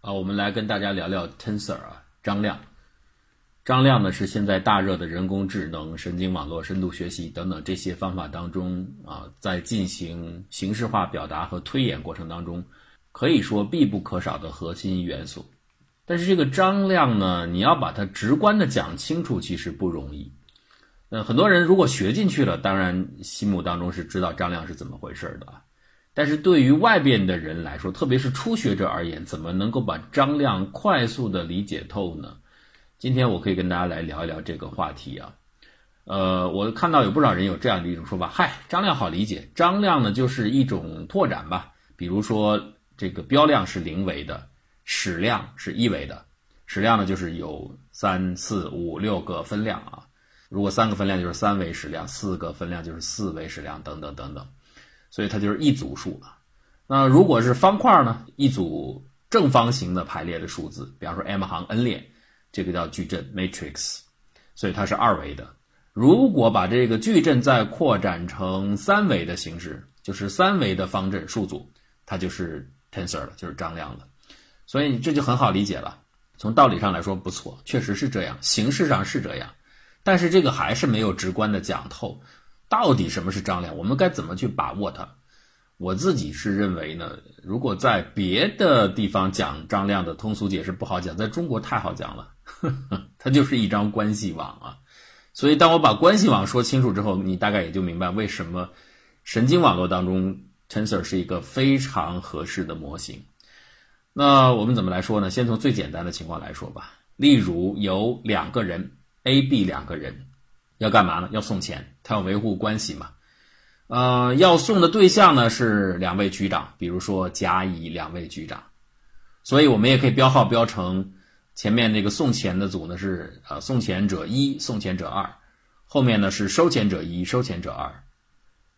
啊，我们来跟大家聊聊 Tensor 啊，张量。张量呢是现在大热的人工智能、神经网络、深度学习等等这些方法当中啊，在进行形式化表达和推演过程当中，可以说必不可少的核心元素。但是这个张量呢，你要把它直观的讲清楚，其实不容易。那，很多人如果学进去了，当然心目当中是知道张量是怎么回事的啊。但是对于外边的人来说，特别是初学者而言，怎么能够把张量快速的理解透呢？今天我可以跟大家来聊一聊这个话题啊。呃，我看到有不少人有这样的一种说法，嗨，张量好理解，张量呢就是一种拓展吧。比如说这个标量是零维的，矢量是一维的，矢量呢就是有三四五六个分量啊。如果三个分量就是三维矢量，四个分量就是四维矢量，等等等等。所以它就是一组数了。那如果是方块呢？一组正方形的排列的数字，比方说 m 行 n 列，这个叫矩阵 matrix，所以它是二维的。如果把这个矩阵再扩展成三维的形式，就是三维的方阵数组，它就是 tensor 了，就是张量了。所以这就很好理解了。从道理上来说不错，确实是这样，形式上是这样，但是这个还是没有直观的讲透。到底什么是张量？我们该怎么去把握它？我自己是认为呢，如果在别的地方讲张量的通俗解释不好讲，在中国太好讲了，呵呵它就是一张关系网啊。所以当我把关系网说清楚之后，你大概也就明白为什么神经网络当中 tensor 是一个非常合适的模型。那我们怎么来说呢？先从最简单的情况来说吧。例如有两个人 A、B 两个人。要干嘛呢？要送钱，他要维护关系嘛。呃，要送的对象呢是两位局长，比如说甲乙两位局长，所以我们也可以标号标成前面那个送钱的组呢是呃送钱者一，送钱者二，后面呢是收钱者一，收钱者二。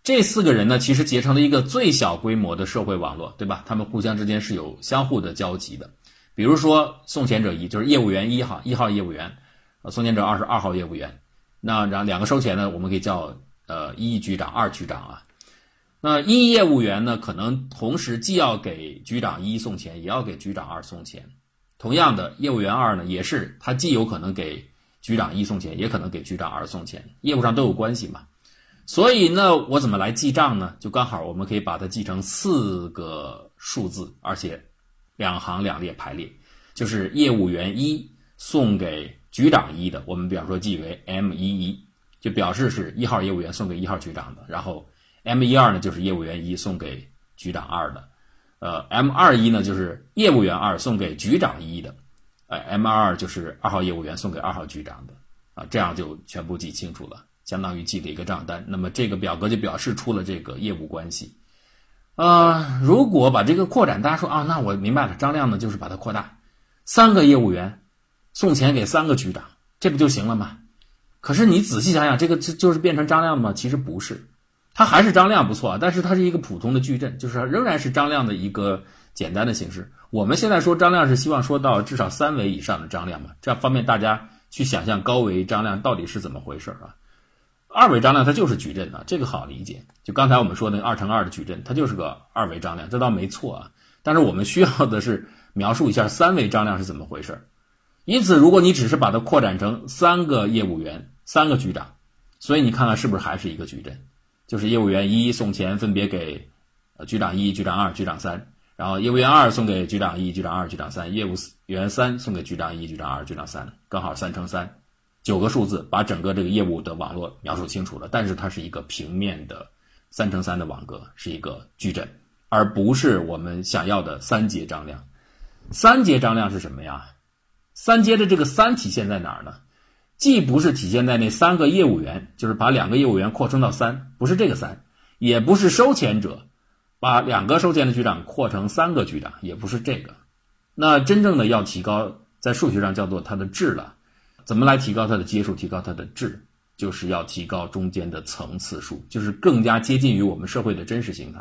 这四个人呢其实结成了一个最小规模的社会网络，对吧？他们互相之间是有相互的交集的。比如说送钱者一就是业务员一号，一号业务员，呃，送钱者二是二号业务员。那然后两个收钱呢，我们可以叫呃一局长、二局长啊。那一业务员呢，可能同时既要给局长一送钱，也要给局长二送钱。同样的，业务员二呢，也是他既有可能给局长一送钱，也可能给局长二送钱，业务上都有关系嘛。所以呢，我怎么来记账呢？就刚好我们可以把它记成四个数字，而且两行两列排列，就是业务员一送给。局长一的，我们比方说记为 M 一一，就表示是一号业务员送给一号局长的。然后 M 一二呢，就是业务员一送给局长二的。呃，M 二一呢，就是业务员二送给局长一的。呃，M 二二就是二号业务员送给二号局长的。啊，这样就全部记清楚了，相当于记了一个账单。那么这个表格就表示出了这个业务关系。呃，如果把这个扩展，大家说啊，那我明白了，张亮呢就是把它扩大，三个业务员。送钱给三个局长，这不就行了吗？可是你仔细想想，这个就就是变成张量吗？其实不是，他还是张亮不错，但是它是一个普通的矩阵，就是仍然是张亮的一个简单的形式。我们现在说张亮是希望说到至少三维以上的张亮嘛，这样方便大家去想象高维张量到底是怎么回事啊？二维张量它就是矩阵啊，这个好理解。就刚才我们说那个二乘二的矩阵，它就是个二维张量，这倒没错啊。但是我们需要的是描述一下三维张量是怎么回事。因此，如果你只是把它扩展成三个业务员、三个局长，所以你看看是不是还是一个矩阵？就是业务员一送钱分别给局长一、局长二、局长三，然后业务员二送给局长一、局长二、局长三，业务员三送给局长一、局长二、局长三，刚好三乘三，九个数字把整个这个业务的网络描述清楚了。但是它是一个平面的三乘三的网格，是一个矩阵，而不是我们想要的三阶张量。三阶张量是什么呀？三阶的这个三体现在哪儿呢？既不是体现在那三个业务员，就是把两个业务员扩充到三，不是这个三，也不是收钱者，把两个收钱的局长扩成三个局长，也不是这个。那真正的要提高，在数学上叫做它的质了。怎么来提高它的阶数，提高它的质，就是要提高中间的层次数，就是更加接近于我们社会的真实形态。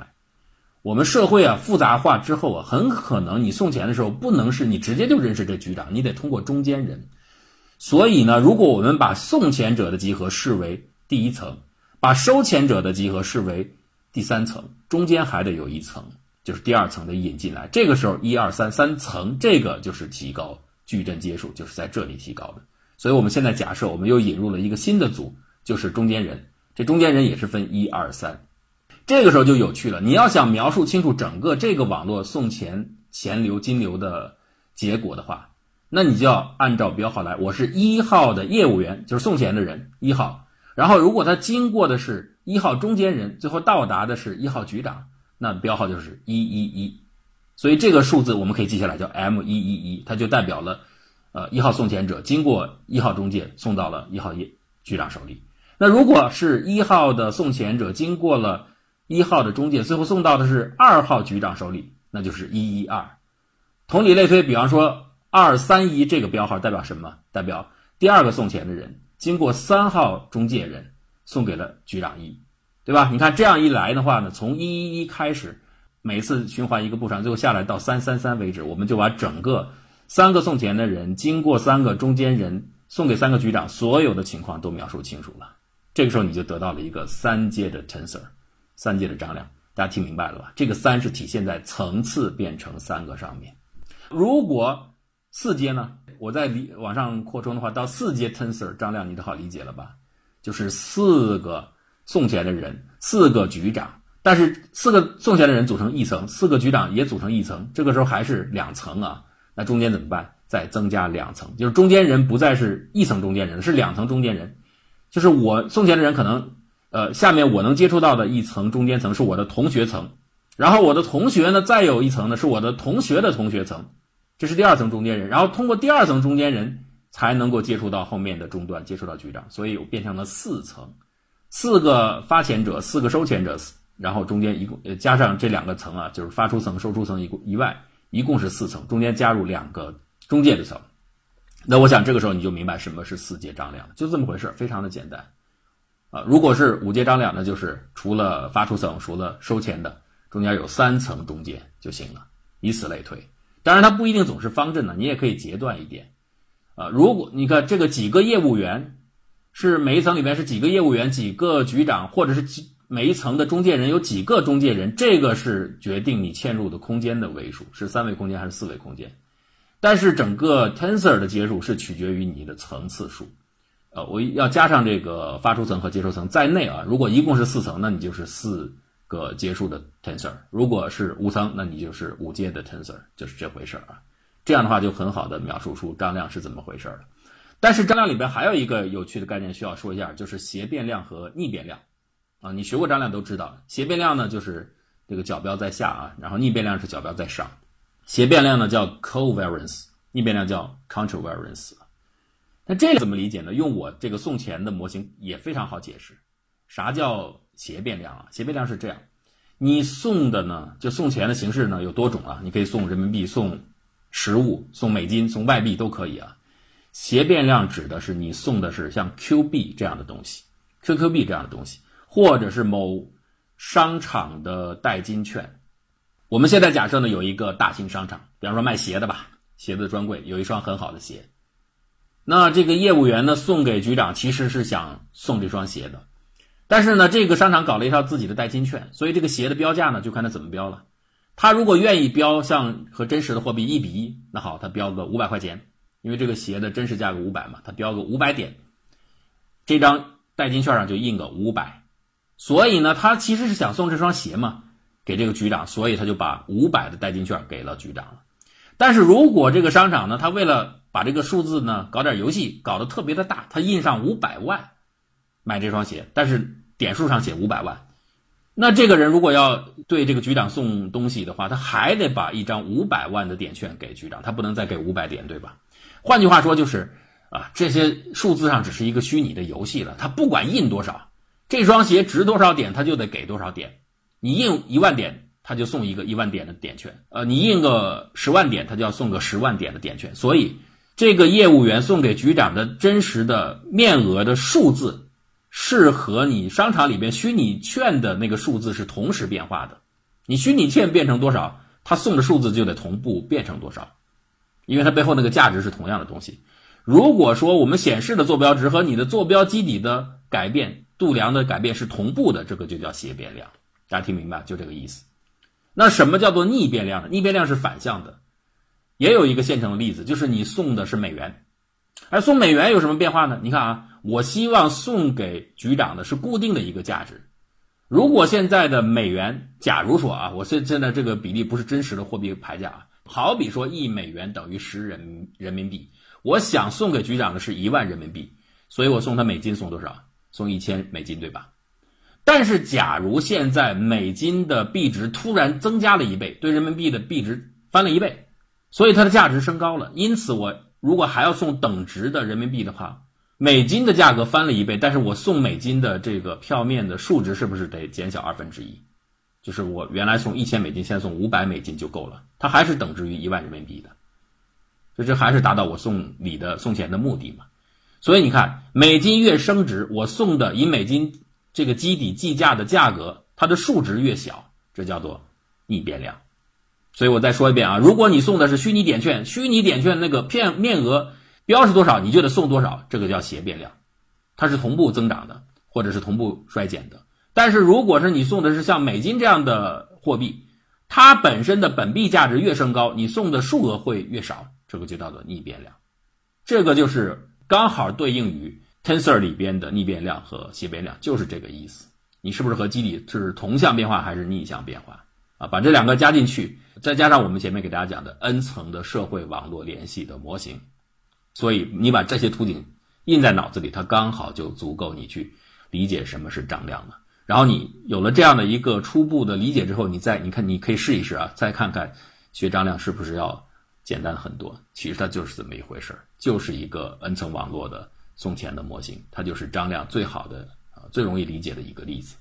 我们社会啊复杂化之后啊，很可能你送钱的时候不能是你直接就认识这局长，你得通过中间人。所以呢，如果我们把送钱者的集合视为第一层，把收钱者的集合视为第三层，中间还得有一层，就是第二层的引进来。这个时候一二三三层，这个就是提高矩阵阶数，就是在这里提高的。所以我们现在假设我们又引入了一个新的组，就是中间人。这中间人也是分一二三。这个时候就有趣了。你要想描述清楚整个这个网络送钱、钱流、金流的结果的话，那你就要按照标号来。我是一号的业务员，就是送钱的人一号。然后如果他经过的是一号中间人，最后到达的是一号局长，那标号就是一一一。所以这个数字我们可以记下来，叫 M 一一一，它就代表了，呃，一号送钱者经过一号中介送到了一号业局长手里。那如果是一号的送钱者经过了。一号的中介最后送到的是二号局长手里，那就是一一二。同理类推，比方说二三一这个标号代表什么？代表第二个送钱的人经过三号中介人送给了局长一，对吧？你看这样一来的话呢，从一一一开始，每次循环一个步上，最后下来到三三三为止，我们就把整个三个送钱的人经过三个中间人送给三个局长所有的情况都描述清楚了。这个时候你就得到了一个三阶的 tensor。三阶的张量，大家听明白了吧？这个三是体现在层次变成三个上面。如果四阶呢？我再理往上扩充的话，到四阶 tensor 张量，你都好理解了吧？就是四个送钱的人，四个局长，但是四个送钱的人组成一层，四个局长也组成一层，这个时候还是两层啊。那中间怎么办？再增加两层，就是中间人不再是一层中间人，是两层中间人，就是我送钱的人可能。呃，下面我能接触到的一层中间层是我的同学层，然后我的同学呢，再有一层呢是我的同学的同学层，这是第二层中间人，然后通过第二层中间人才能够接触到后面的终端，接触到局长，所以我变成了四层，四个发钱者，四个收钱者，然后中间一共呃加上这两个层啊，就是发出层、收出层一共以外，一共是四层，中间加入两个中介的层，那我想这个时候你就明白什么是四阶张量，就这么回事，非常的简单。啊，如果是五阶张量，呢就是除了发出层，除了收钱的，中间有三层中介就行了，以此类推。当然，它不一定总是方阵的，你也可以截断一点。啊，如果你看这个几个业务员，是每一层里面是几个业务员，几个局长，或者是几每一层的中介人有几个中介人，这个是决定你嵌入的空间的位数，是三维空间还是四维空间。但是整个 tensor 的接入是取决于你的层次数。呃，我要加上这个发出层和接收层在内啊。如果一共是四层，那你就是四个阶数的 tensor；如果是五层，那你就是五阶的 tensor，就是这回事儿啊。这样的话就很好的描述出张量是怎么回事儿了。但是张量里边还有一个有趣的概念需要说一下，就是斜变量和逆变量啊。你学过张量都知道，斜变量呢就是这个角标在下啊，然后逆变量是角标在上。斜变量呢叫 covariance，逆变量叫 contravariance。那这个怎么理解呢？用我这个送钱的模型也非常好解释。啥叫斜变量啊？斜变量是这样，你送的呢，就送钱的形式呢有多种啊，你可以送人民币、送实物、送美金、送外币都可以啊。斜变量指的是你送的是像 Q 币这样的东西，QQ 币这样的东西，或者是某商场的代金券。我们现在假设呢有一个大型商场，比方说卖鞋的吧，鞋子专柜有一双很好的鞋。那这个业务员呢，送给局长其实是想送这双鞋的，但是呢，这个商场搞了一套自己的代金券，所以这个鞋的标价呢，就看他怎么标了。他如果愿意标像和真实的货币一比一，那好，他标个五百块钱，因为这个鞋的真实价格五百嘛，他标个五百点，这张代金券上就印个五百，所以呢，他其实是想送这双鞋嘛，给这个局长，所以他就把五百的代金券给了局长了。但是如果这个商场呢，他为了把这个数字呢搞点游戏，搞得特别的大，他印上五百万买这双鞋，但是点数上写五百万，那这个人如果要对这个局长送东西的话，他还得把一张五百万的点券给局长，他不能再给五百点，对吧？换句话说就是啊，这些数字上只是一个虚拟的游戏了，他不管印多少，这双鞋值多少点，他就得给多少点，你印一万点。他就送一个一万点的点券，呃，你印个十万点，他就要送个十万点的点券。所以，这个业务员送给局长的真实的面额的数字，是和你商场里边虚拟券的那个数字是同时变化的。你虚拟券变成多少，他送的数字就得同步变成多少，因为它背后那个价值是同样的东西。如果说我们显示的坐标值和你的坐标基底的改变度量的改变是同步的，这个就叫斜变量。大家听明白？就这个意思。那什么叫做逆变量呢？逆变量是反向的。也有一个现成的例子，就是你送的是美元，而送美元有什么变化呢？你看啊，我希望送给局长的是固定的一个价值。如果现在的美元，假如说啊，我现现在这个比例不是真实的货币牌价啊，好比说一美元等于十人人民币，我想送给局长的是一万人民币，所以我送他美金送多少？送一千美金，对吧？但是假如现在美金的币值突然增加了一倍，对人民币的币值翻了一倍。所以它的价值升高了，因此我如果还要送等值的人民币的话，美金的价格翻了一倍，但是我送美金的这个票面的数值是不是得减小二分之一？就是我原来送一千美金，现在送五百美金就够了，它还是等值于一万人民币的，所以这还是达到我送礼的送钱的目的嘛？所以你看，美金越升值，我送的以美金这个基底计价的价格，它的数值越小，这叫做逆变量。所以我再说一遍啊，如果你送的是虚拟点券，虚拟点券那个片面额标是多少，你就得送多少，这个叫斜变量，它是同步增长的，或者是同步衰减的。但是如果是你送的是像美金这样的货币，它本身的本币价值越升高，你送的数额会越少，这个就叫做逆变量。这个就是刚好对应于 Tensor 里边的逆变量和斜变量，就是这个意思。你是不是和基底是同向变化还是逆向变化？啊，把这两个加进去，再加上我们前面给大家讲的 n 层的社会网络联系的模型，所以你把这些图景印在脑子里，它刚好就足够你去理解什么是张量了。然后你有了这样的一个初步的理解之后，你再你看，你可以试一试啊，再看看学张量是不是要简单很多。其实它就是这么一回事儿，就是一个 n 层网络的送钱的模型，它就是张量最好的啊最容易理解的一个例子。